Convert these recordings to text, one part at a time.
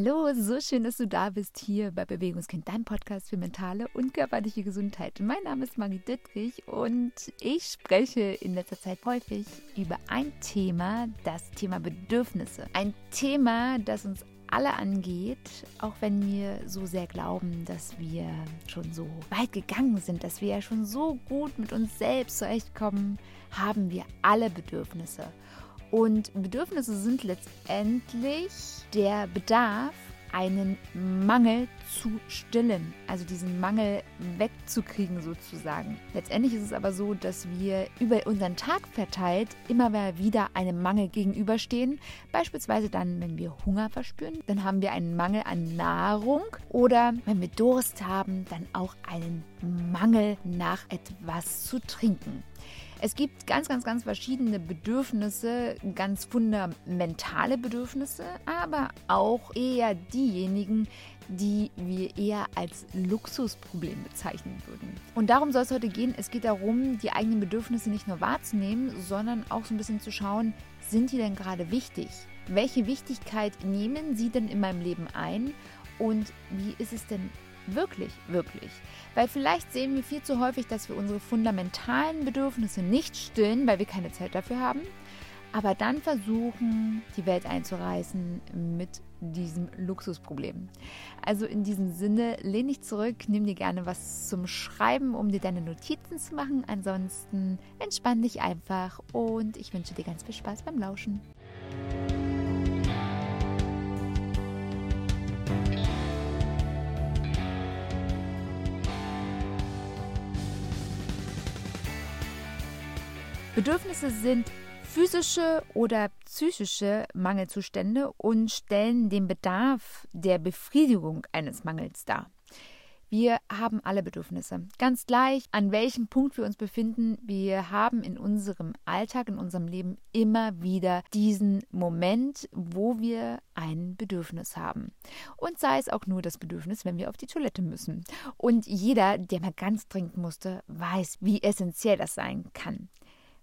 Hallo, so schön, dass du da bist hier bei Bewegungskind, deinem Podcast für mentale und körperliche Gesundheit. Mein Name ist Marie Dittrich und ich spreche in letzter Zeit häufig über ein Thema, das Thema Bedürfnisse. Ein Thema, das uns alle angeht, auch wenn wir so sehr glauben, dass wir schon so weit gegangen sind, dass wir ja schon so gut mit uns selbst zurechtkommen, haben wir alle Bedürfnisse. Und Bedürfnisse sind letztendlich der Bedarf, einen Mangel zu stillen, also diesen Mangel wegzukriegen sozusagen. Letztendlich ist es aber so, dass wir über unseren Tag verteilt immer wieder einem Mangel gegenüberstehen. Beispielsweise dann, wenn wir Hunger verspüren, dann haben wir einen Mangel an Nahrung oder wenn wir Durst haben, dann auch einen Mangel nach etwas zu trinken. Es gibt ganz, ganz, ganz verschiedene Bedürfnisse, ganz fundamentale Bedürfnisse, aber auch eher diejenigen, die wir eher als Luxusproblem bezeichnen würden. Und darum soll es heute gehen. Es geht darum, die eigenen Bedürfnisse nicht nur wahrzunehmen, sondern auch so ein bisschen zu schauen, sind die denn gerade wichtig? Welche Wichtigkeit nehmen sie denn in meinem Leben ein? Und wie ist es denn wirklich, wirklich? Weil vielleicht sehen wir viel zu häufig, dass wir unsere fundamentalen Bedürfnisse nicht stillen, weil wir keine Zeit dafür haben, aber dann versuchen, die Welt einzureißen mit diesem Luxusproblem. Also in diesem Sinne, lehn dich zurück, nimm dir gerne was zum Schreiben, um dir deine Notizen zu machen. Ansonsten entspann dich einfach und ich wünsche dir ganz viel Spaß beim Lauschen. Bedürfnisse sind physische oder psychische Mangelzustände und stellen den Bedarf der Befriedigung eines Mangels dar. Wir haben alle Bedürfnisse. Ganz gleich, an welchem Punkt wir uns befinden, wir haben in unserem Alltag, in unserem Leben immer wieder diesen Moment, wo wir ein Bedürfnis haben. Und sei es auch nur das Bedürfnis, wenn wir auf die Toilette müssen. Und jeder, der mal ganz dringend musste, weiß, wie essentiell das sein kann.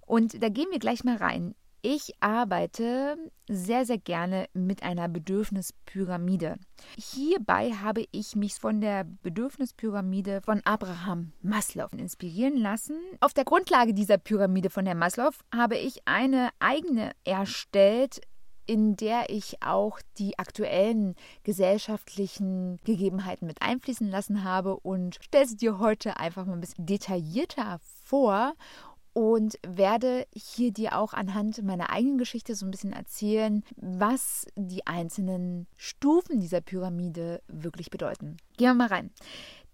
Und da gehen wir gleich mal rein. Ich arbeite sehr, sehr gerne mit einer Bedürfnispyramide. Hierbei habe ich mich von der Bedürfnispyramide von Abraham Maslow inspirieren lassen. Auf der Grundlage dieser Pyramide von Herrn Maslow habe ich eine eigene erstellt, in der ich auch die aktuellen gesellschaftlichen Gegebenheiten mit einfließen lassen habe und stelle sie dir heute einfach mal ein bisschen detaillierter vor und werde hier dir auch anhand meiner eigenen Geschichte so ein bisschen erzählen, was die einzelnen Stufen dieser Pyramide wirklich bedeuten. Gehen wir mal rein.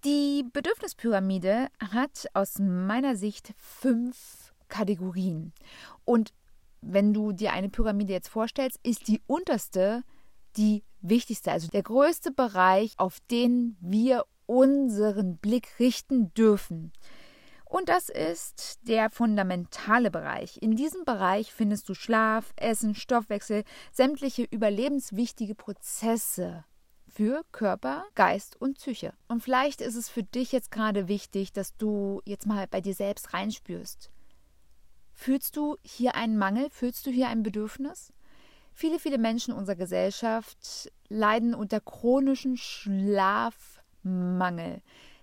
Die Bedürfnispyramide hat aus meiner Sicht fünf Kategorien. Und wenn du dir eine Pyramide jetzt vorstellst, ist die unterste die wichtigste, also der größte Bereich, auf den wir unseren Blick richten dürfen. Und das ist der fundamentale Bereich. In diesem Bereich findest du Schlaf, Essen, Stoffwechsel, sämtliche überlebenswichtige Prozesse für Körper, Geist und Psyche. Und vielleicht ist es für dich jetzt gerade wichtig, dass du jetzt mal bei dir selbst reinspürst. Fühlst du hier einen Mangel? Fühlst du hier ein Bedürfnis? Viele, viele Menschen unserer Gesellschaft leiden unter chronischen Schlafmangel.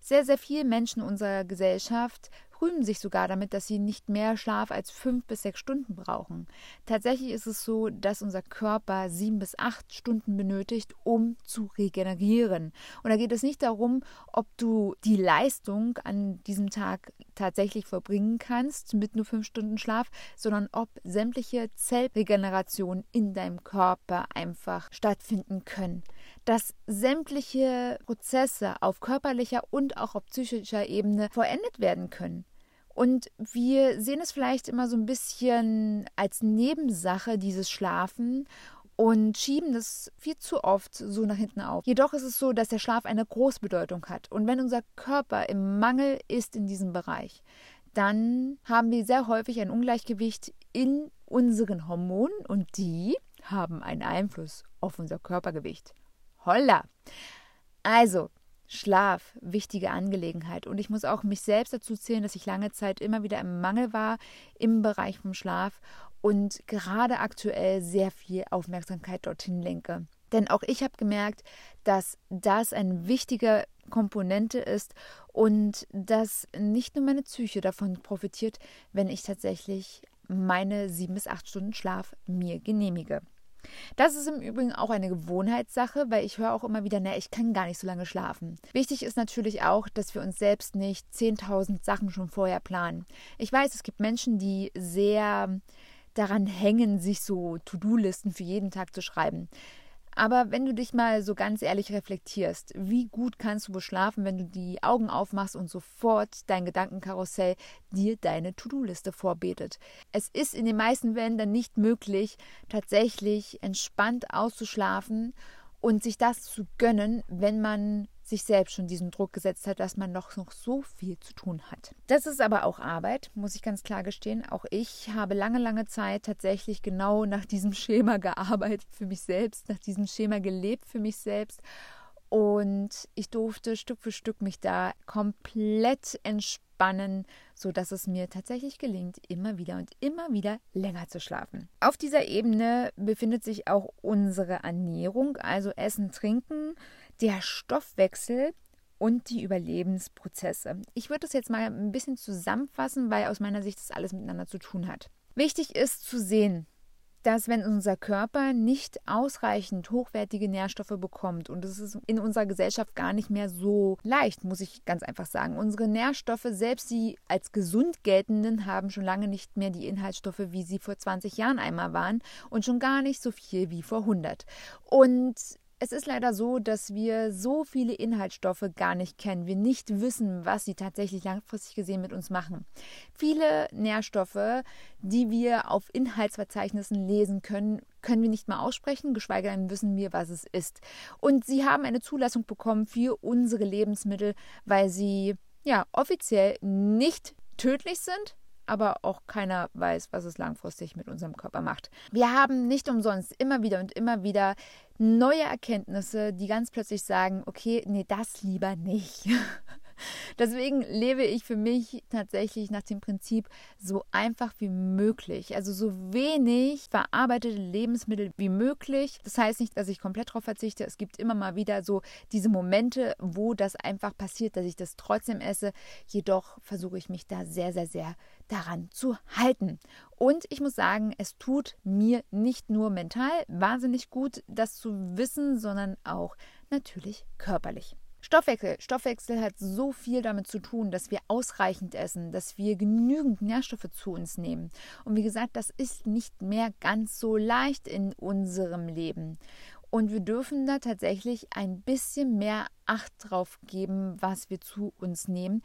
Sehr, sehr viele Menschen unserer Gesellschaft rühmen sich sogar damit, dass sie nicht mehr Schlaf als fünf bis sechs Stunden brauchen. Tatsächlich ist es so, dass unser Körper sieben bis acht Stunden benötigt, um zu regenerieren. Und da geht es nicht darum, ob du die Leistung an diesem Tag tatsächlich verbringen kannst mit nur fünf Stunden Schlaf, sondern ob sämtliche Zellregenerationen in deinem Körper einfach stattfinden können. Dass sämtliche Prozesse auf körperlicher und auch auf psychischer Ebene vollendet werden können. Und wir sehen es vielleicht immer so ein bisschen als Nebensache, dieses Schlafen und schieben das viel zu oft so nach hinten auf. Jedoch ist es so, dass der Schlaf eine große Bedeutung hat. Und wenn unser Körper im Mangel ist in diesem Bereich, dann haben wir sehr häufig ein Ungleichgewicht in unseren Hormonen und die haben einen Einfluss auf unser Körpergewicht. Holla! Also, Schlaf, wichtige Angelegenheit. Und ich muss auch mich selbst dazu zählen, dass ich lange Zeit immer wieder im Mangel war im Bereich vom Schlaf und gerade aktuell sehr viel Aufmerksamkeit dorthin lenke. Denn auch ich habe gemerkt, dass das eine wichtige Komponente ist und dass nicht nur meine Psyche davon profitiert, wenn ich tatsächlich meine sieben bis acht Stunden Schlaf mir genehmige. Das ist im Übrigen auch eine Gewohnheitssache, weil ich höre auch immer wieder, na, ich kann gar nicht so lange schlafen. Wichtig ist natürlich auch, dass wir uns selbst nicht 10.000 Sachen schon vorher planen. Ich weiß, es gibt Menschen, die sehr daran hängen, sich so To-Do-Listen für jeden Tag zu schreiben. Aber wenn du dich mal so ganz ehrlich reflektierst, wie gut kannst du wohl schlafen, wenn du die Augen aufmachst und sofort dein Gedankenkarussell dir deine To-Do-Liste vorbetet? Es ist in den meisten Fällen nicht möglich, tatsächlich entspannt auszuschlafen und sich das zu gönnen, wenn man sich selbst schon diesen Druck gesetzt hat, dass man noch, noch so viel zu tun hat. Das ist aber auch Arbeit, muss ich ganz klar gestehen. Auch ich habe lange, lange Zeit tatsächlich genau nach diesem Schema gearbeitet für mich selbst, nach diesem Schema gelebt für mich selbst. Und ich durfte Stück für Stück mich da komplett entspannen, sodass es mir tatsächlich gelingt, immer wieder und immer wieder länger zu schlafen. Auf dieser Ebene befindet sich auch unsere Ernährung, also Essen, Trinken, der Stoffwechsel und die Überlebensprozesse. Ich würde das jetzt mal ein bisschen zusammenfassen, weil aus meiner Sicht das alles miteinander zu tun hat. Wichtig ist zu sehen, dass wenn unser Körper nicht ausreichend hochwertige Nährstoffe bekommt, und das ist in unserer Gesellschaft gar nicht mehr so leicht, muss ich ganz einfach sagen. Unsere Nährstoffe, selbst die als gesund geltenden, haben schon lange nicht mehr die Inhaltsstoffe, wie sie vor 20 Jahren einmal waren und schon gar nicht so viel wie vor 100. Und es ist leider so, dass wir so viele Inhaltsstoffe gar nicht kennen, wir nicht wissen, was sie tatsächlich langfristig gesehen mit uns machen. Viele Nährstoffe, die wir auf Inhaltsverzeichnissen lesen können, können wir nicht mal aussprechen, geschweige denn wissen wir, was es ist. Und sie haben eine Zulassung bekommen für unsere Lebensmittel, weil sie ja offiziell nicht tödlich sind, aber auch keiner weiß, was es langfristig mit unserem Körper macht. Wir haben nicht umsonst immer wieder und immer wieder neue Erkenntnisse, die ganz plötzlich sagen, okay, nee, das lieber nicht. Deswegen lebe ich für mich tatsächlich nach dem Prinzip so einfach wie möglich. Also so wenig verarbeitete Lebensmittel wie möglich. Das heißt nicht, dass ich komplett darauf verzichte. Es gibt immer mal wieder so diese Momente, wo das einfach passiert, dass ich das trotzdem esse. Jedoch versuche ich mich da sehr, sehr, sehr daran zu halten. Und ich muss sagen, es tut mir nicht nur mental wahnsinnig gut, das zu wissen, sondern auch natürlich körperlich. Stoffwechsel. Stoffwechsel hat so viel damit zu tun, dass wir ausreichend essen, dass wir genügend Nährstoffe zu uns nehmen. Und wie gesagt, das ist nicht mehr ganz so leicht in unserem Leben. Und wir dürfen da tatsächlich ein bisschen mehr Acht drauf geben, was wir zu uns nehmen.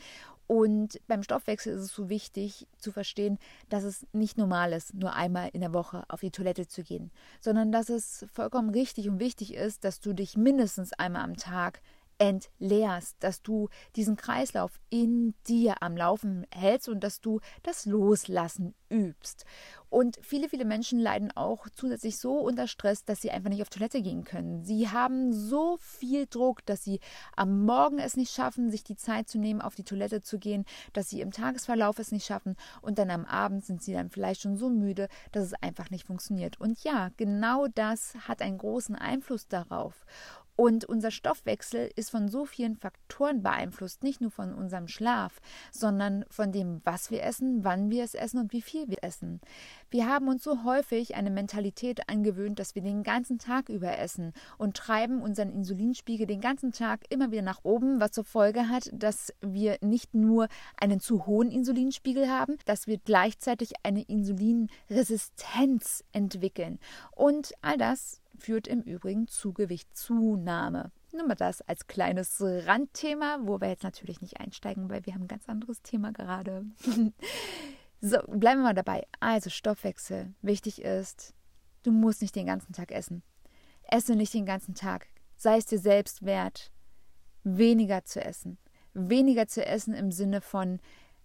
Und beim Stoffwechsel ist es so wichtig zu verstehen, dass es nicht normal ist, nur einmal in der Woche auf die Toilette zu gehen, sondern dass es vollkommen richtig und wichtig ist, dass du dich mindestens einmal am Tag entleerst, dass du diesen Kreislauf in dir am Laufen hältst und dass du das Loslassen übst. Und viele, viele Menschen leiden auch zusätzlich so unter Stress, dass sie einfach nicht auf Toilette gehen können. Sie haben so viel Druck, dass sie am Morgen es nicht schaffen, sich die Zeit zu nehmen, auf die Toilette zu gehen, dass sie im Tagesverlauf es nicht schaffen und dann am Abend sind sie dann vielleicht schon so müde, dass es einfach nicht funktioniert. Und ja, genau das hat einen großen Einfluss darauf. Und unser Stoffwechsel ist von so vielen Faktoren beeinflusst, nicht nur von unserem Schlaf, sondern von dem, was wir essen, wann wir es essen und wie viel wir essen. Wir haben uns so häufig eine Mentalität angewöhnt, dass wir den ganzen Tag über essen und treiben unseren Insulinspiegel den ganzen Tag immer wieder nach oben, was zur Folge hat, dass wir nicht nur einen zu hohen Insulinspiegel haben, dass wir gleichzeitig eine Insulinresistenz entwickeln. Und all das führt im Übrigen zu Gewichtszunahme. Nur mal das als kleines Randthema, wo wir jetzt natürlich nicht einsteigen, weil wir haben ein ganz anderes Thema gerade. so, bleiben wir mal dabei. Also Stoffwechsel. Wichtig ist, du musst nicht den ganzen Tag essen. Esse nicht den ganzen Tag. Sei es dir selbst wert, weniger zu essen. Weniger zu essen im Sinne von,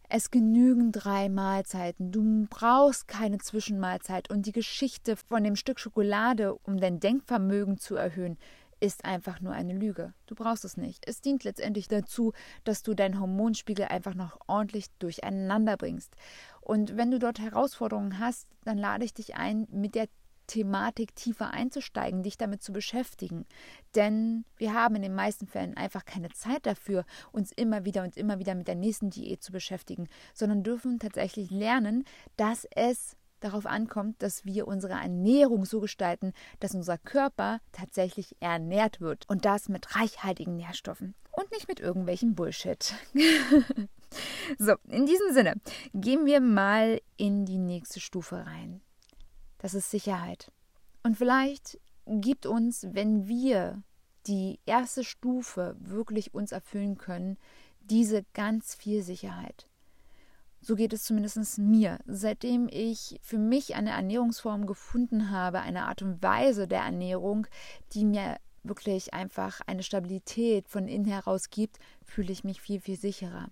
es genügen drei Mahlzeiten. Du brauchst keine Zwischenmahlzeit. Und die Geschichte von dem Stück Schokolade, um dein Denkvermögen zu erhöhen, ist einfach nur eine Lüge. Du brauchst es nicht. Es dient letztendlich dazu, dass du deinen Hormonspiegel einfach noch ordentlich durcheinander bringst. Und wenn du dort Herausforderungen hast, dann lade ich dich ein, mit der Thematik tiefer einzusteigen, dich damit zu beschäftigen. Denn wir haben in den meisten Fällen einfach keine Zeit dafür, uns immer wieder und immer wieder mit der nächsten Diät zu beschäftigen, sondern dürfen tatsächlich lernen, dass es darauf ankommt, dass wir unsere Ernährung so gestalten, dass unser Körper tatsächlich ernährt wird und das mit reichhaltigen Nährstoffen und nicht mit irgendwelchem Bullshit. so, in diesem Sinne, gehen wir mal in die nächste Stufe rein. Das ist Sicherheit. Und vielleicht gibt uns, wenn wir die erste Stufe wirklich uns erfüllen können, diese ganz viel Sicherheit. So geht es zumindest mir. Seitdem ich für mich eine Ernährungsform gefunden habe, eine Art und Weise der Ernährung, die mir wirklich einfach eine Stabilität von innen heraus gibt, fühle ich mich viel, viel sicherer.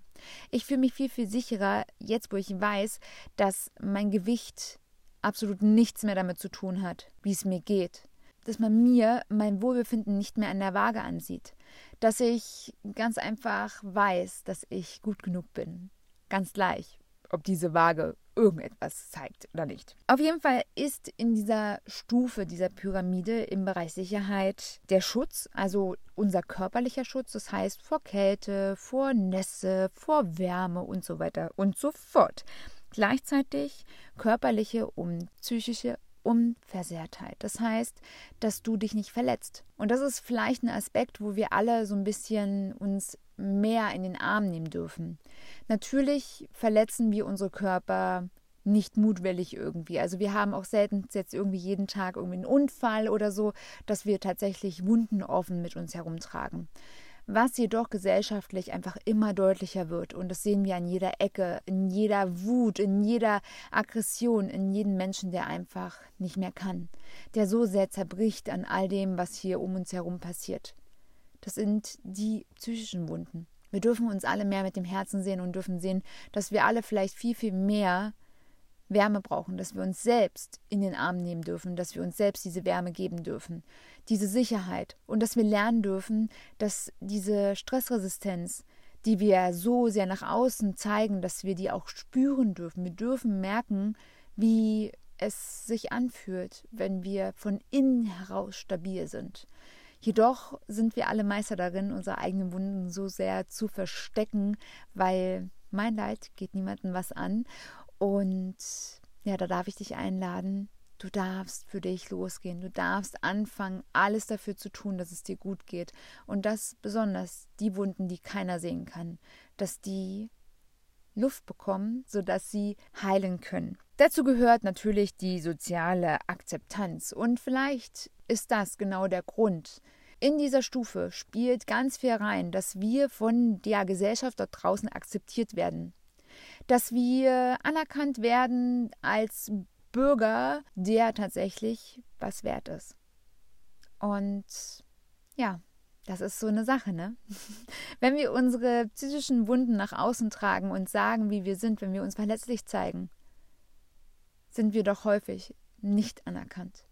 Ich fühle mich viel, viel sicherer, jetzt wo ich weiß, dass mein Gewicht absolut nichts mehr damit zu tun hat, wie es mir geht. Dass man mir mein Wohlbefinden nicht mehr an der Waage ansieht. Dass ich ganz einfach weiß, dass ich gut genug bin. Ganz gleich, ob diese Waage irgendetwas zeigt oder nicht. Auf jeden Fall ist in dieser Stufe dieser Pyramide im Bereich Sicherheit der Schutz, also unser körperlicher Schutz, das heißt vor Kälte, vor Nässe, vor Wärme und so weiter und so fort. Gleichzeitig körperliche und psychische Unversehrtheit. Das heißt, dass du dich nicht verletzt. Und das ist vielleicht ein Aspekt, wo wir alle so ein bisschen uns mehr in den Arm nehmen dürfen. Natürlich verletzen wir unsere Körper nicht mutwillig irgendwie. Also wir haben auch selten jetzt irgendwie jeden Tag irgendwie einen Unfall oder so, dass wir tatsächlich Wunden offen mit uns herumtragen was jedoch gesellschaftlich einfach immer deutlicher wird. Und das sehen wir an jeder Ecke, in jeder Wut, in jeder Aggression, in jedem Menschen, der einfach nicht mehr kann, der so sehr zerbricht an all dem, was hier um uns herum passiert. Das sind die psychischen Wunden. Wir dürfen uns alle mehr mit dem Herzen sehen und dürfen sehen, dass wir alle vielleicht viel, viel mehr Wärme brauchen, dass wir uns selbst in den Arm nehmen dürfen, dass wir uns selbst diese Wärme geben dürfen, diese Sicherheit und dass wir lernen dürfen, dass diese Stressresistenz, die wir so sehr nach außen zeigen, dass wir die auch spüren dürfen. Wir dürfen merken, wie es sich anfühlt, wenn wir von innen heraus stabil sind. Jedoch sind wir alle Meister darin, unsere eigenen Wunden so sehr zu verstecken, weil mein Leid geht niemandem was an und ja, da darf ich dich einladen. Du darfst für dich losgehen. Du darfst anfangen, alles dafür zu tun, dass es dir gut geht. Und das besonders die Wunden, die keiner sehen kann, dass die Luft bekommen, sodass sie heilen können. Dazu gehört natürlich die soziale Akzeptanz. Und vielleicht ist das genau der Grund. In dieser Stufe spielt ganz viel rein, dass wir von der Gesellschaft dort draußen akzeptiert werden dass wir anerkannt werden als Bürger, der tatsächlich was wert ist. Und ja, das ist so eine Sache, ne? Wenn wir unsere psychischen Wunden nach außen tragen und sagen, wie wir sind, wenn wir uns verletzlich zeigen, sind wir doch häufig nicht anerkannt.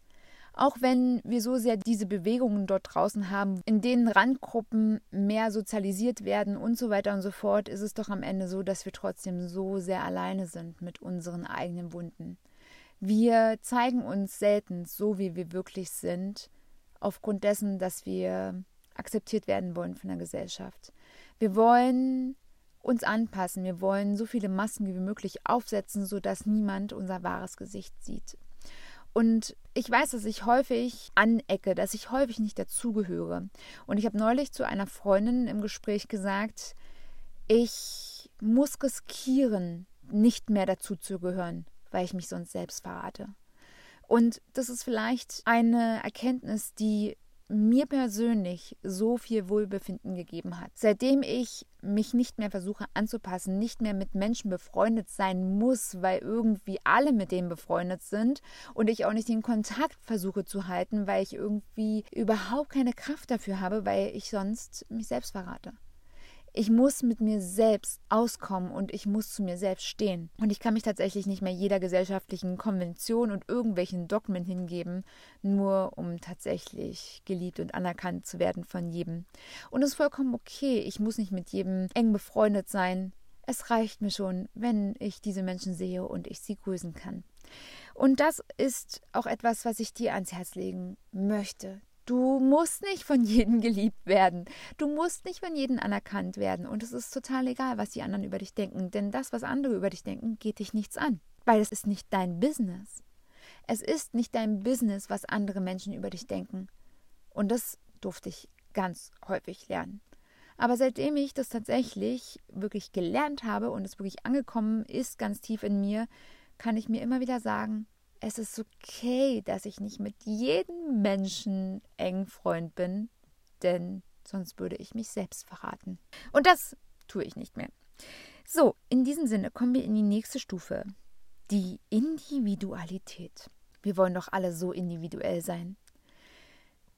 Auch wenn wir so sehr diese Bewegungen dort draußen haben, in denen Randgruppen mehr sozialisiert werden und so weiter und so fort, ist es doch am Ende so, dass wir trotzdem so sehr alleine sind mit unseren eigenen Wunden. Wir zeigen uns selten so, wie wir wirklich sind, aufgrund dessen, dass wir akzeptiert werden wollen von der Gesellschaft. Wir wollen uns anpassen, wir wollen so viele Masken wie möglich aufsetzen, sodass niemand unser wahres Gesicht sieht. Und ich weiß, dass ich häufig anecke, dass ich häufig nicht dazugehöre. Und ich habe neulich zu einer Freundin im Gespräch gesagt, ich muss riskieren, nicht mehr dazu zu gehören, weil ich mich sonst selbst verrate. Und das ist vielleicht eine Erkenntnis, die mir persönlich so viel Wohlbefinden gegeben hat. Seitdem ich mich nicht mehr versuche anzupassen, nicht mehr mit Menschen befreundet sein muss, weil irgendwie alle mit denen befreundet sind und ich auch nicht den Kontakt versuche zu halten, weil ich irgendwie überhaupt keine Kraft dafür habe, weil ich sonst mich selbst verrate. Ich muss mit mir selbst auskommen und ich muss zu mir selbst stehen. Und ich kann mich tatsächlich nicht mehr jeder gesellschaftlichen Konvention und irgendwelchen Dogmen hingeben, nur um tatsächlich geliebt und anerkannt zu werden von jedem. Und es ist vollkommen okay. Ich muss nicht mit jedem eng befreundet sein. Es reicht mir schon, wenn ich diese Menschen sehe und ich sie grüßen kann. Und das ist auch etwas, was ich dir ans Herz legen möchte. Du musst nicht von jedem geliebt werden. Du musst nicht von jedem anerkannt werden. Und es ist total egal, was die anderen über dich denken. Denn das, was andere über dich denken, geht dich nichts an. Weil es ist nicht dein Business. Es ist nicht dein Business, was andere Menschen über dich denken. Und das durfte ich ganz häufig lernen. Aber seitdem ich das tatsächlich wirklich gelernt habe und es wirklich angekommen ist, ganz tief in mir, kann ich mir immer wieder sagen, es ist okay, dass ich nicht mit jedem Menschen eng Freund bin, denn sonst würde ich mich selbst verraten. Und das tue ich nicht mehr. So, in diesem Sinne kommen wir in die nächste Stufe, die Individualität. Wir wollen doch alle so individuell sein.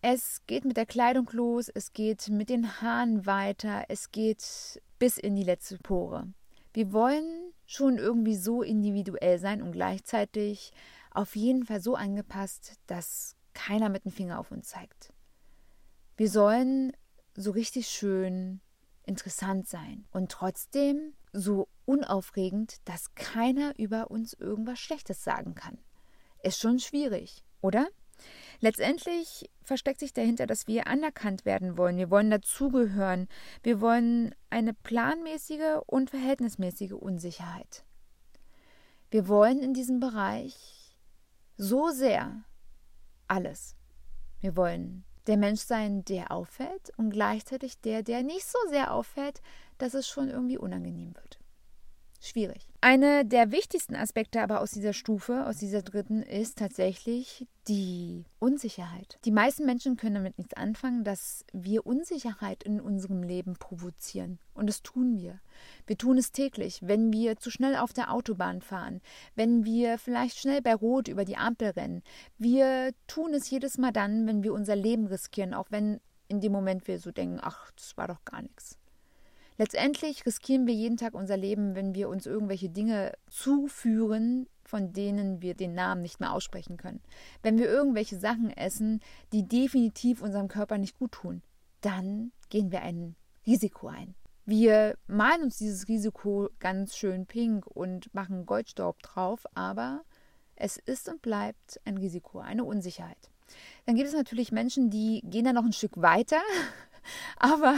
Es geht mit der Kleidung los, es geht mit den Haaren weiter, es geht bis in die letzte Pore. Wir wollen schon irgendwie so individuell sein und gleichzeitig auf jeden Fall so angepasst, dass keiner mit dem Finger auf uns zeigt. Wir sollen so richtig schön interessant sein und trotzdem so unaufregend, dass keiner über uns irgendwas Schlechtes sagen kann. Ist schon schwierig, oder? Letztendlich versteckt sich dahinter, dass wir anerkannt werden wollen. Wir wollen dazugehören. Wir wollen eine planmäßige und verhältnismäßige Unsicherheit. Wir wollen in diesem Bereich so sehr alles. Wir wollen der Mensch sein, der auffällt und gleichzeitig der, der nicht so sehr auffällt, dass es schon irgendwie unangenehm wird schwierig. Eine der wichtigsten Aspekte aber aus dieser Stufe, aus dieser dritten, ist tatsächlich die Unsicherheit. Die meisten Menschen können damit nichts anfangen, dass wir Unsicherheit in unserem Leben provozieren. Und das tun wir. Wir tun es täglich, wenn wir zu schnell auf der Autobahn fahren, wenn wir vielleicht schnell bei Rot über die Ampel rennen. Wir tun es jedes Mal dann, wenn wir unser Leben riskieren, auch wenn in dem Moment wir so denken, ach, das war doch gar nichts. Letztendlich riskieren wir jeden Tag unser Leben, wenn wir uns irgendwelche Dinge zuführen, von denen wir den Namen nicht mehr aussprechen können. Wenn wir irgendwelche Sachen essen, die definitiv unserem Körper nicht gut tun, dann gehen wir ein Risiko ein. Wir malen uns dieses Risiko ganz schön pink und machen Goldstaub drauf, aber es ist und bleibt ein Risiko, eine Unsicherheit. Dann gibt es natürlich Menschen, die gehen da noch ein Stück weiter, aber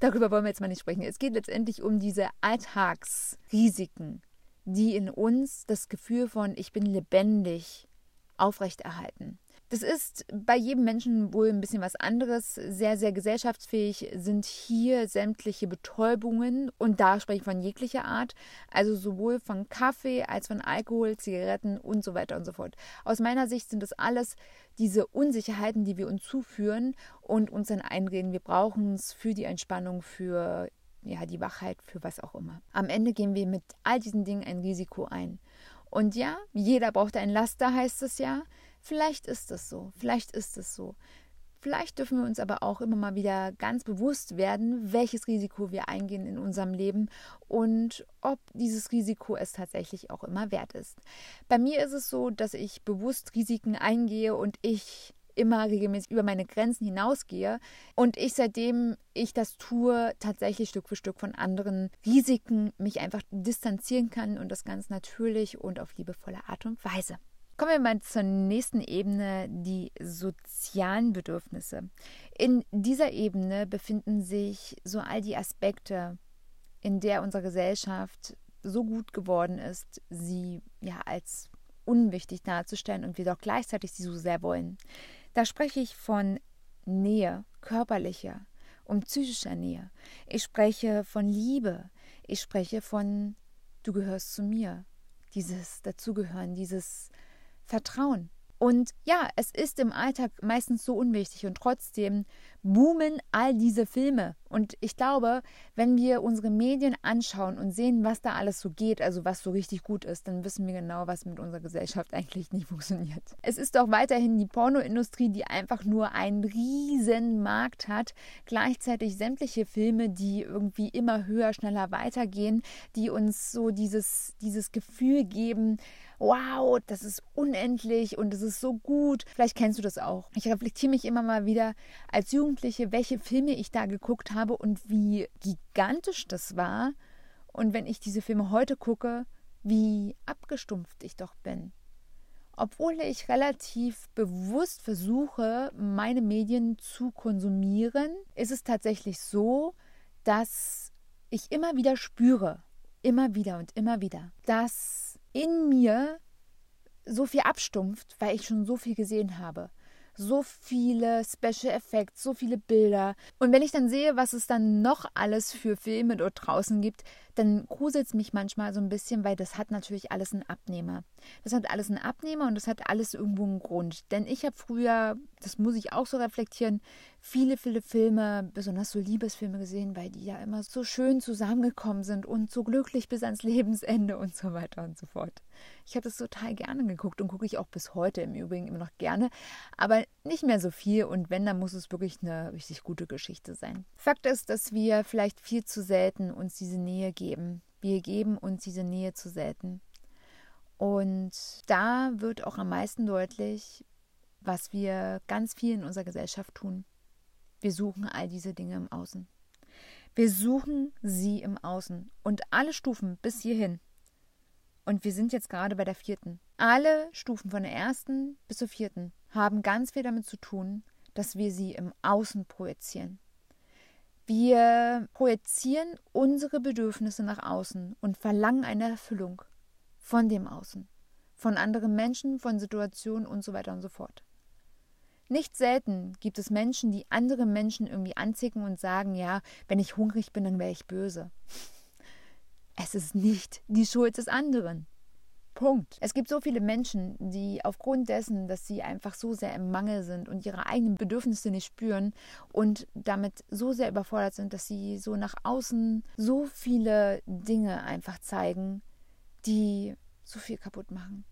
Darüber wollen wir jetzt mal nicht sprechen. Es geht letztendlich um diese Alltagsrisiken, die in uns das Gefühl von ich bin lebendig aufrechterhalten. Das ist bei jedem Menschen wohl ein bisschen was anderes. Sehr, sehr gesellschaftsfähig sind hier sämtliche Betäubungen und da spreche ich von jeglicher Art, also sowohl von Kaffee als von Alkohol, Zigaretten und so weiter und so fort. Aus meiner Sicht sind das alles diese Unsicherheiten, die wir uns zuführen und uns dann einreden, wir brauchen es für die Entspannung, für ja, die Wachheit, für was auch immer. Am Ende gehen wir mit all diesen Dingen ein Risiko ein. Und ja, jeder braucht ein Laster, heißt es ja. Vielleicht ist es so, vielleicht ist es so. Vielleicht dürfen wir uns aber auch immer mal wieder ganz bewusst werden, welches Risiko wir eingehen in unserem Leben und ob dieses Risiko es tatsächlich auch immer wert ist. Bei mir ist es so, dass ich bewusst Risiken eingehe und ich immer regelmäßig über meine Grenzen hinausgehe und ich seitdem ich das tue, tatsächlich Stück für Stück von anderen Risiken mich einfach distanzieren kann und das ganz natürlich und auf liebevolle Art und Weise. Kommen wir mal zur nächsten Ebene, die sozialen Bedürfnisse. In dieser Ebene befinden sich so all die Aspekte, in der unsere Gesellschaft so gut geworden ist, sie ja als unwichtig darzustellen und wir doch gleichzeitig sie so sehr wollen. Da spreche ich von Nähe, körperlicher und psychischer Nähe. Ich spreche von Liebe. Ich spreche von du gehörst zu mir. Dieses Dazugehören, dieses Vertrauen. Und ja, es ist im Alltag meistens so unwichtig und trotzdem boomen all diese Filme. Und ich glaube, wenn wir unsere Medien anschauen und sehen, was da alles so geht, also was so richtig gut ist, dann wissen wir genau, was mit unserer Gesellschaft eigentlich nicht funktioniert. Es ist auch weiterhin die Pornoindustrie, die einfach nur einen riesen Markt hat. Gleichzeitig sämtliche Filme, die irgendwie immer höher, schneller weitergehen, die uns so dieses, dieses Gefühl geben, wow, das ist unendlich und es ist so gut. Vielleicht kennst du das auch. Ich reflektiere mich immer mal wieder als Jugendliche, welche Filme ich da geguckt habe und wie gigantisch das war. Und wenn ich diese Filme heute gucke, wie abgestumpft ich doch bin. Obwohl ich relativ bewusst versuche, meine Medien zu konsumieren, ist es tatsächlich so, dass ich immer wieder spüre, immer wieder und immer wieder, dass in mir so viel abstumpft, weil ich schon so viel gesehen habe so viele Special Effects, so viele Bilder. Und wenn ich dann sehe, was es dann noch alles für Filme dort draußen gibt, dann gruselt es mich manchmal so ein bisschen, weil das hat natürlich alles einen Abnehmer. Das hat alles einen Abnehmer und das hat alles irgendwo einen Grund. Denn ich habe früher, das muss ich auch so reflektieren, viele, viele Filme, besonders so Liebesfilme gesehen, weil die ja immer so schön zusammengekommen sind und so glücklich bis ans Lebensende und so weiter und so fort. Ich habe das total gerne geguckt und gucke ich auch bis heute im Übrigen immer noch gerne, aber nicht mehr so viel und wenn, dann muss es wirklich eine richtig gute Geschichte sein. Fakt ist, dass wir vielleicht viel zu selten uns diese Nähe geben. Wir geben uns diese Nähe zu selten. Und da wird auch am meisten deutlich, was wir ganz viel in unserer Gesellschaft tun. Wir suchen all diese Dinge im Außen. Wir suchen sie im Außen und alle Stufen bis hierhin. Und wir sind jetzt gerade bei der vierten. Alle Stufen von der ersten bis zur vierten haben ganz viel damit zu tun, dass wir sie im Außen projizieren. Wir projizieren unsere Bedürfnisse nach außen und verlangen eine Erfüllung von dem Außen, von anderen Menschen, von Situationen und so weiter und so fort. Nicht selten gibt es Menschen, die andere Menschen irgendwie anzicken und sagen, ja, wenn ich hungrig bin, dann wäre ich böse. Es ist nicht die Schuld des anderen. Punkt. Es gibt so viele Menschen, die aufgrund dessen, dass sie einfach so sehr im Mangel sind und ihre eigenen Bedürfnisse nicht spüren und damit so sehr überfordert sind, dass sie so nach außen so viele Dinge einfach zeigen, die so viel kaputt machen.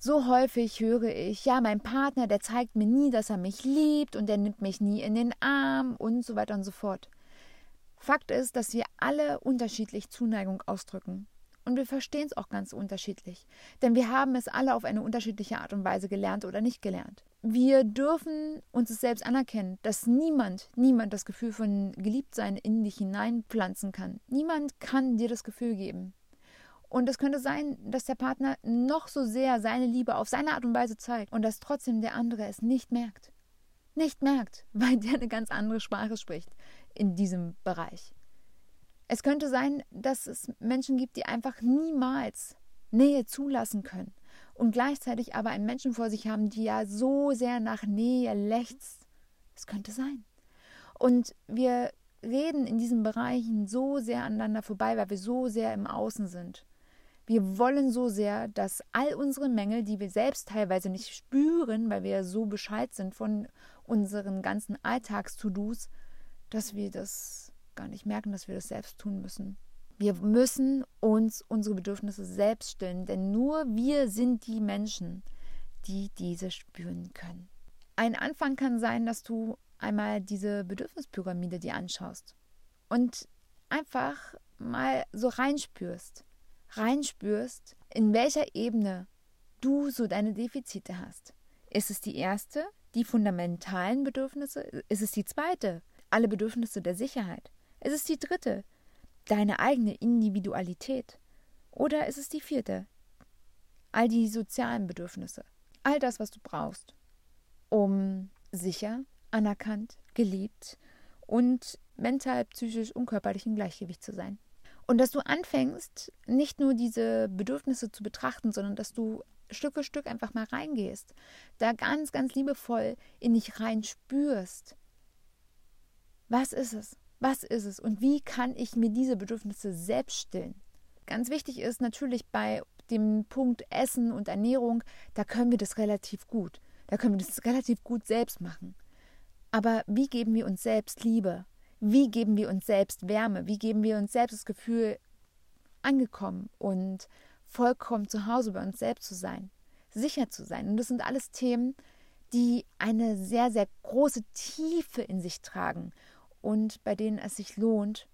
So häufig höre ich, ja, mein Partner, der zeigt mir nie, dass er mich liebt und der nimmt mich nie in den Arm und so weiter und so fort. Fakt ist, dass wir alle unterschiedlich Zuneigung ausdrücken. Und wir verstehen es auch ganz unterschiedlich. Denn wir haben es alle auf eine unterschiedliche Art und Weise gelernt oder nicht gelernt. Wir dürfen uns es selbst anerkennen, dass niemand, niemand das Gefühl von Geliebtsein in dich hineinpflanzen kann. Niemand kann dir das Gefühl geben. Und es könnte sein, dass der Partner noch so sehr seine Liebe auf seine Art und Weise zeigt und dass trotzdem der andere es nicht merkt. Nicht merkt, weil der eine ganz andere Sprache spricht in diesem Bereich. Es könnte sein, dass es Menschen gibt, die einfach niemals Nähe zulassen können und gleichzeitig aber einen Menschen vor sich haben, die ja so sehr nach Nähe lechzt. Es könnte sein. Und wir reden in diesen Bereichen so sehr aneinander vorbei, weil wir so sehr im Außen sind. Wir wollen so sehr, dass all unsere Mängel, die wir selbst teilweise nicht spüren, weil wir so Bescheid sind von unseren ganzen Alltags-To-Dos, dass wir das gar nicht merken, dass wir das selbst tun müssen. Wir müssen uns unsere Bedürfnisse selbst stillen, denn nur wir sind die Menschen, die diese spüren können. Ein Anfang kann sein, dass du einmal diese Bedürfnispyramide dir anschaust und einfach mal so reinspürst, reinspürst, in welcher Ebene du so deine Defizite hast. Ist es die erste, die fundamentalen Bedürfnisse? Ist es die zweite, alle Bedürfnisse der Sicherheit? Ist es die dritte, deine eigene Individualität? Oder ist es die vierte, all die sozialen Bedürfnisse? All das, was du brauchst, um sicher, anerkannt, geliebt und mental, psychisch und körperlich im Gleichgewicht zu sein. Und dass du anfängst, nicht nur diese Bedürfnisse zu betrachten, sondern dass du Stück für Stück einfach mal reingehst, da ganz, ganz liebevoll in dich rein spürst. Was ist es? Was ist es und wie kann ich mir diese Bedürfnisse selbst stillen? Ganz wichtig ist natürlich bei dem Punkt Essen und Ernährung, da können wir das relativ gut. Da können wir das relativ gut selbst machen. Aber wie geben wir uns selbst Liebe? Wie geben wir uns selbst Wärme? Wie geben wir uns selbst das Gefühl, angekommen und vollkommen zu Hause bei uns selbst zu sein, sicher zu sein? Und das sind alles Themen, die eine sehr, sehr große Tiefe in sich tragen und bei denen es sich lohnt,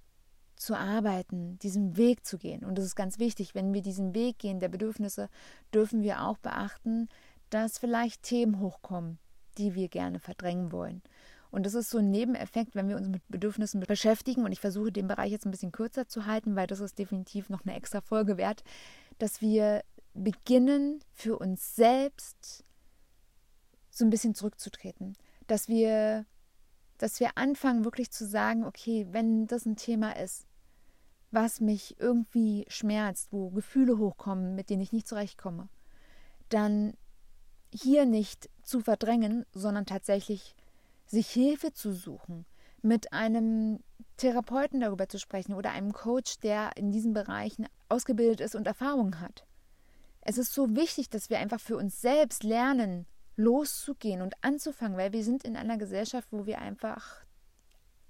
zu arbeiten, diesen Weg zu gehen. Und das ist ganz wichtig, wenn wir diesen Weg gehen der Bedürfnisse, dürfen wir auch beachten, dass vielleicht Themen hochkommen, die wir gerne verdrängen wollen. Und das ist so ein Nebeneffekt, wenn wir uns mit Bedürfnissen beschäftigen. Und ich versuche den Bereich jetzt ein bisschen kürzer zu halten, weil das ist definitiv noch eine extra Folge wert, dass wir beginnen, für uns selbst so ein bisschen zurückzutreten. Dass wir, dass wir anfangen, wirklich zu sagen, okay, wenn das ein Thema ist, was mich irgendwie schmerzt, wo Gefühle hochkommen, mit denen ich nicht zurechtkomme, dann hier nicht zu verdrängen, sondern tatsächlich sich Hilfe zu suchen, mit einem Therapeuten darüber zu sprechen oder einem Coach, der in diesen Bereichen ausgebildet ist und Erfahrung hat. Es ist so wichtig, dass wir einfach für uns selbst lernen, loszugehen und anzufangen, weil wir sind in einer Gesellschaft, wo wir einfach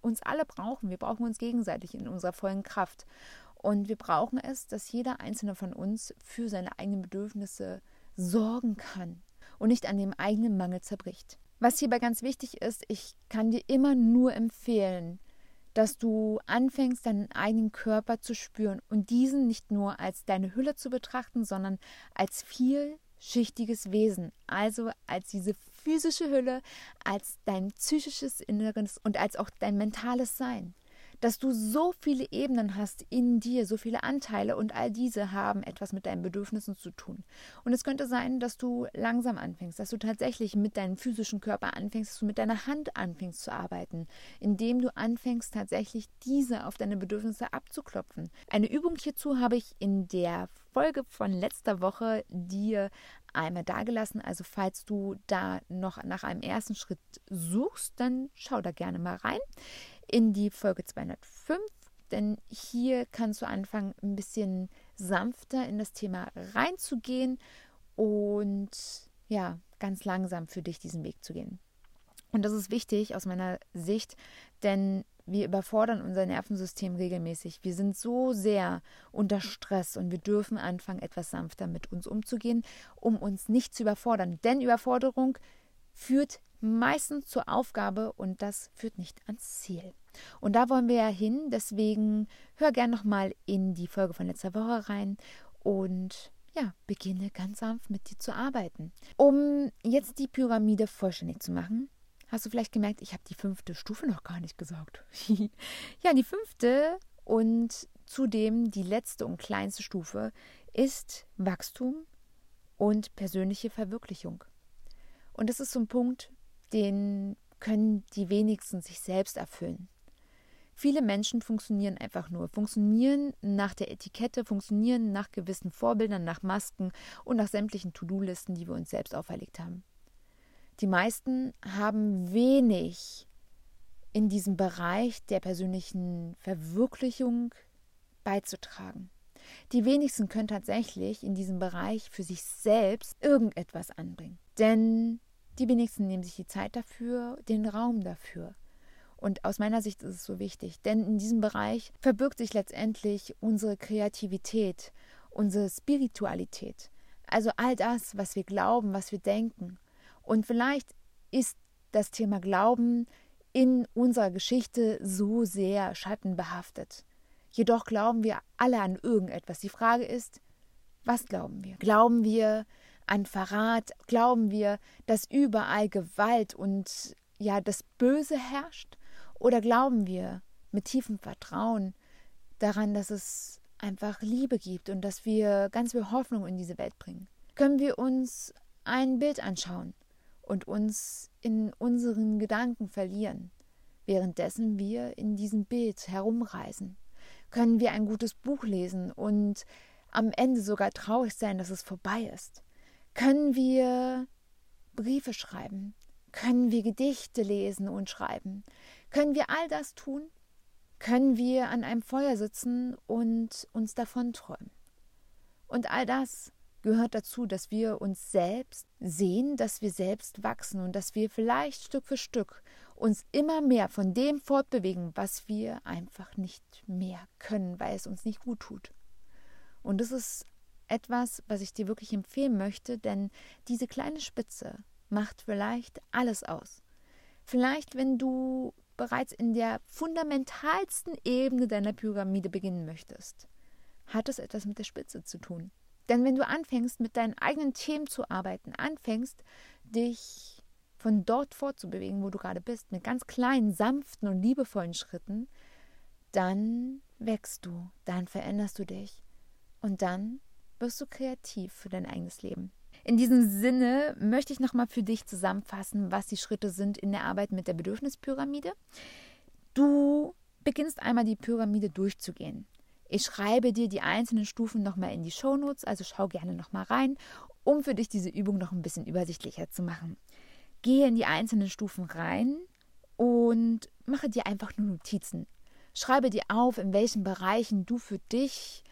uns alle brauchen. Wir brauchen uns gegenseitig in unserer vollen Kraft. Und wir brauchen es, dass jeder einzelne von uns für seine eigenen Bedürfnisse sorgen kann und nicht an dem eigenen Mangel zerbricht. Was hierbei ganz wichtig ist, ich kann dir immer nur empfehlen, dass du anfängst, deinen eigenen Körper zu spüren und diesen nicht nur als deine Hülle zu betrachten, sondern als vielschichtiges Wesen, also als diese physische Hülle, als dein psychisches Inneres und als auch dein mentales Sein dass du so viele Ebenen hast in dir, so viele Anteile und all diese haben etwas mit deinen Bedürfnissen zu tun. Und es könnte sein, dass du langsam anfängst, dass du tatsächlich mit deinem physischen Körper anfängst, dass du mit deiner Hand anfängst zu arbeiten, indem du anfängst tatsächlich diese auf deine Bedürfnisse abzuklopfen. Eine Übung hierzu habe ich in der Folge von letzter Woche dir einmal dagelassen. Also falls du da noch nach einem ersten Schritt suchst, dann schau da gerne mal rein in die Folge 205, denn hier kannst du anfangen, ein bisschen sanfter in das Thema reinzugehen und ja, ganz langsam für dich diesen Weg zu gehen. Und das ist wichtig aus meiner Sicht, denn wir überfordern unser Nervensystem regelmäßig. Wir sind so sehr unter Stress und wir dürfen anfangen, etwas sanfter mit uns umzugehen, um uns nicht zu überfordern. Denn Überforderung führt meistens zur Aufgabe und das führt nicht ans Ziel. Und da wollen wir ja hin, deswegen hör gern nochmal in die Folge von letzter Woche rein und ja, beginne ganz sanft mit dir zu arbeiten. Um jetzt die Pyramide vollständig zu machen, hast du vielleicht gemerkt, ich habe die fünfte Stufe noch gar nicht gesagt. ja, die fünfte und zudem die letzte und kleinste Stufe ist Wachstum und persönliche Verwirklichung. Und das ist so ein Punkt, den können die wenigsten sich selbst erfüllen. Viele Menschen funktionieren einfach nur, funktionieren nach der Etikette, funktionieren nach gewissen Vorbildern, nach Masken und nach sämtlichen To-Do-Listen, die wir uns selbst auferlegt haben. Die meisten haben wenig in diesem Bereich der persönlichen Verwirklichung beizutragen. Die wenigsten können tatsächlich in diesem Bereich für sich selbst irgendetwas anbringen. Denn die wenigsten nehmen sich die Zeit dafür, den Raum dafür. Und aus meiner Sicht ist es so wichtig, denn in diesem Bereich verbirgt sich letztendlich unsere Kreativität, unsere Spiritualität. Also all das, was wir glauben, was wir denken. Und vielleicht ist das Thema Glauben in unserer Geschichte so sehr schattenbehaftet. Jedoch glauben wir alle an irgendetwas. Die Frage ist, was glauben wir? Glauben wir an Verrat? Glauben wir, dass überall Gewalt und ja das Böse herrscht? Oder glauben wir mit tiefem Vertrauen daran, dass es einfach Liebe gibt und dass wir ganz viel Hoffnung in diese Welt bringen? Können wir uns ein Bild anschauen und uns in unseren Gedanken verlieren, währenddessen wir in diesem Bild herumreisen? Können wir ein gutes Buch lesen und am Ende sogar traurig sein, dass es vorbei ist? Können wir Briefe schreiben? Können wir Gedichte lesen und schreiben? Können wir all das tun? Können wir an einem Feuer sitzen und uns davon träumen? Und all das gehört dazu, dass wir uns selbst sehen, dass wir selbst wachsen und dass wir vielleicht Stück für Stück uns immer mehr von dem fortbewegen, was wir einfach nicht mehr können, weil es uns nicht gut tut. Und das ist etwas, was ich dir wirklich empfehlen möchte, denn diese kleine Spitze macht vielleicht alles aus. Vielleicht, wenn du bereits in der fundamentalsten Ebene deiner Pyramide beginnen möchtest, hat es etwas mit der Spitze zu tun. Denn wenn du anfängst, mit deinen eigenen Themen zu arbeiten, anfängst, dich von dort fortzubewegen, wo du gerade bist, mit ganz kleinen, sanften und liebevollen Schritten, dann wächst du, dann veränderst du dich und dann wirst du kreativ für dein eigenes Leben. In diesem Sinne möchte ich nochmal für dich zusammenfassen, was die Schritte sind in der Arbeit mit der Bedürfnispyramide. Du beginnst einmal die Pyramide durchzugehen. Ich schreibe dir die einzelnen Stufen nochmal in die Shownotes, also schau gerne nochmal rein, um für dich diese Übung noch ein bisschen übersichtlicher zu machen. Gehe in die einzelnen Stufen rein und mache dir einfach nur Notizen. Schreibe dir auf, in welchen Bereichen du für dich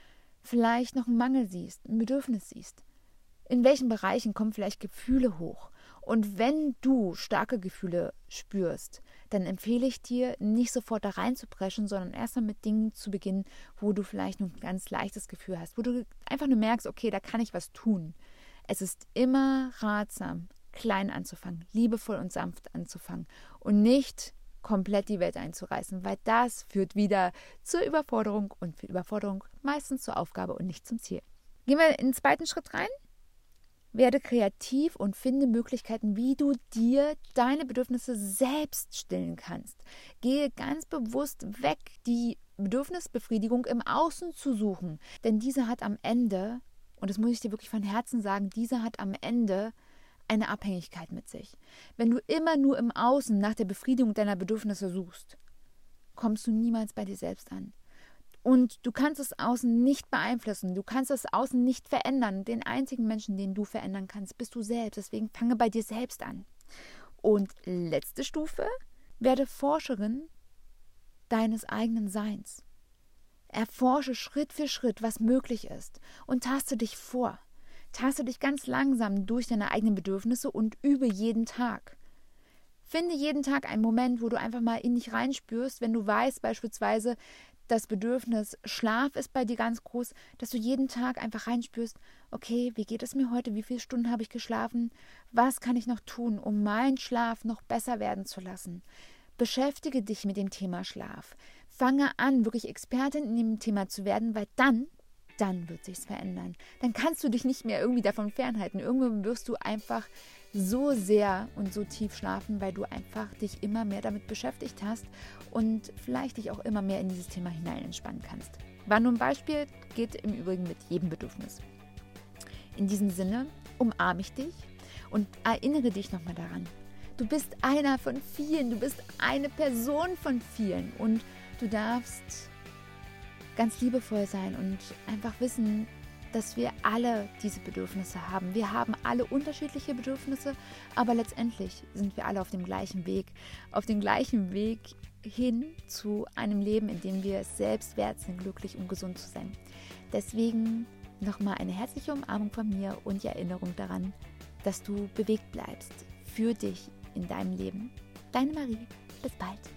vielleicht noch einen Mangel siehst, ein Bedürfnis siehst. In welchen Bereichen kommen vielleicht Gefühle hoch? Und wenn du starke Gefühle spürst, dann empfehle ich dir, nicht sofort da reinzupreschen, sondern erstmal mit Dingen zu beginnen, wo du vielleicht nur ein ganz leichtes Gefühl hast, wo du einfach nur merkst, okay, da kann ich was tun. Es ist immer ratsam, klein anzufangen, liebevoll und sanft anzufangen und nicht komplett die Welt einzureißen, weil das führt wieder zur Überforderung und für Überforderung meistens zur Aufgabe und nicht zum Ziel. Gehen wir in den zweiten Schritt rein. Werde kreativ und finde Möglichkeiten, wie du dir deine Bedürfnisse selbst stillen kannst. Gehe ganz bewusst weg, die Bedürfnisbefriedigung im Außen zu suchen. Denn diese hat am Ende, und das muss ich dir wirklich von Herzen sagen, diese hat am Ende eine Abhängigkeit mit sich. Wenn du immer nur im Außen nach der Befriedigung deiner Bedürfnisse suchst, kommst du niemals bei dir selbst an. Und du kannst das Außen nicht beeinflussen. Du kannst das Außen nicht verändern. Den einzigen Menschen, den du verändern kannst, bist du selbst. Deswegen fange bei dir selbst an. Und letzte Stufe, werde Forscherin deines eigenen Seins. Erforsche Schritt für Schritt, was möglich ist und taste dich vor. Taste dich ganz langsam durch deine eigenen Bedürfnisse und übe jeden Tag. Finde jeden Tag einen Moment, wo du einfach mal in dich reinspürst, wenn du weißt beispielsweise, das Bedürfnis Schlaf ist bei dir ganz groß, dass du jeden Tag einfach reinspürst, okay, wie geht es mir heute, wie viele Stunden habe ich geschlafen, was kann ich noch tun, um meinen Schlaf noch besser werden zu lassen. Beschäftige dich mit dem Thema Schlaf. Fange an, wirklich Expertin in dem Thema zu werden, weil dann, dann wird sich's verändern. Dann kannst du dich nicht mehr irgendwie davon fernhalten. Irgendwann wirst du einfach so sehr und so tief schlafen, weil du einfach dich immer mehr damit beschäftigt hast und vielleicht dich auch immer mehr in dieses Thema hinein entspannen kannst. War nur ein Beispiel, geht im Übrigen mit jedem Bedürfnis. In diesem Sinne umarme ich dich und erinnere dich nochmal daran. Du bist einer von vielen, du bist eine Person von vielen und du darfst ganz liebevoll sein und einfach wissen, dass wir alle diese Bedürfnisse haben. Wir haben alle unterschiedliche Bedürfnisse, aber letztendlich sind wir alle auf dem gleichen Weg, auf dem gleichen Weg hin zu einem Leben, in dem wir es selbst wert sind, glücklich und gesund zu sein. Deswegen nochmal eine herzliche Umarmung von mir und die Erinnerung daran, dass du bewegt bleibst für dich in deinem Leben. Deine Marie. Bis bald.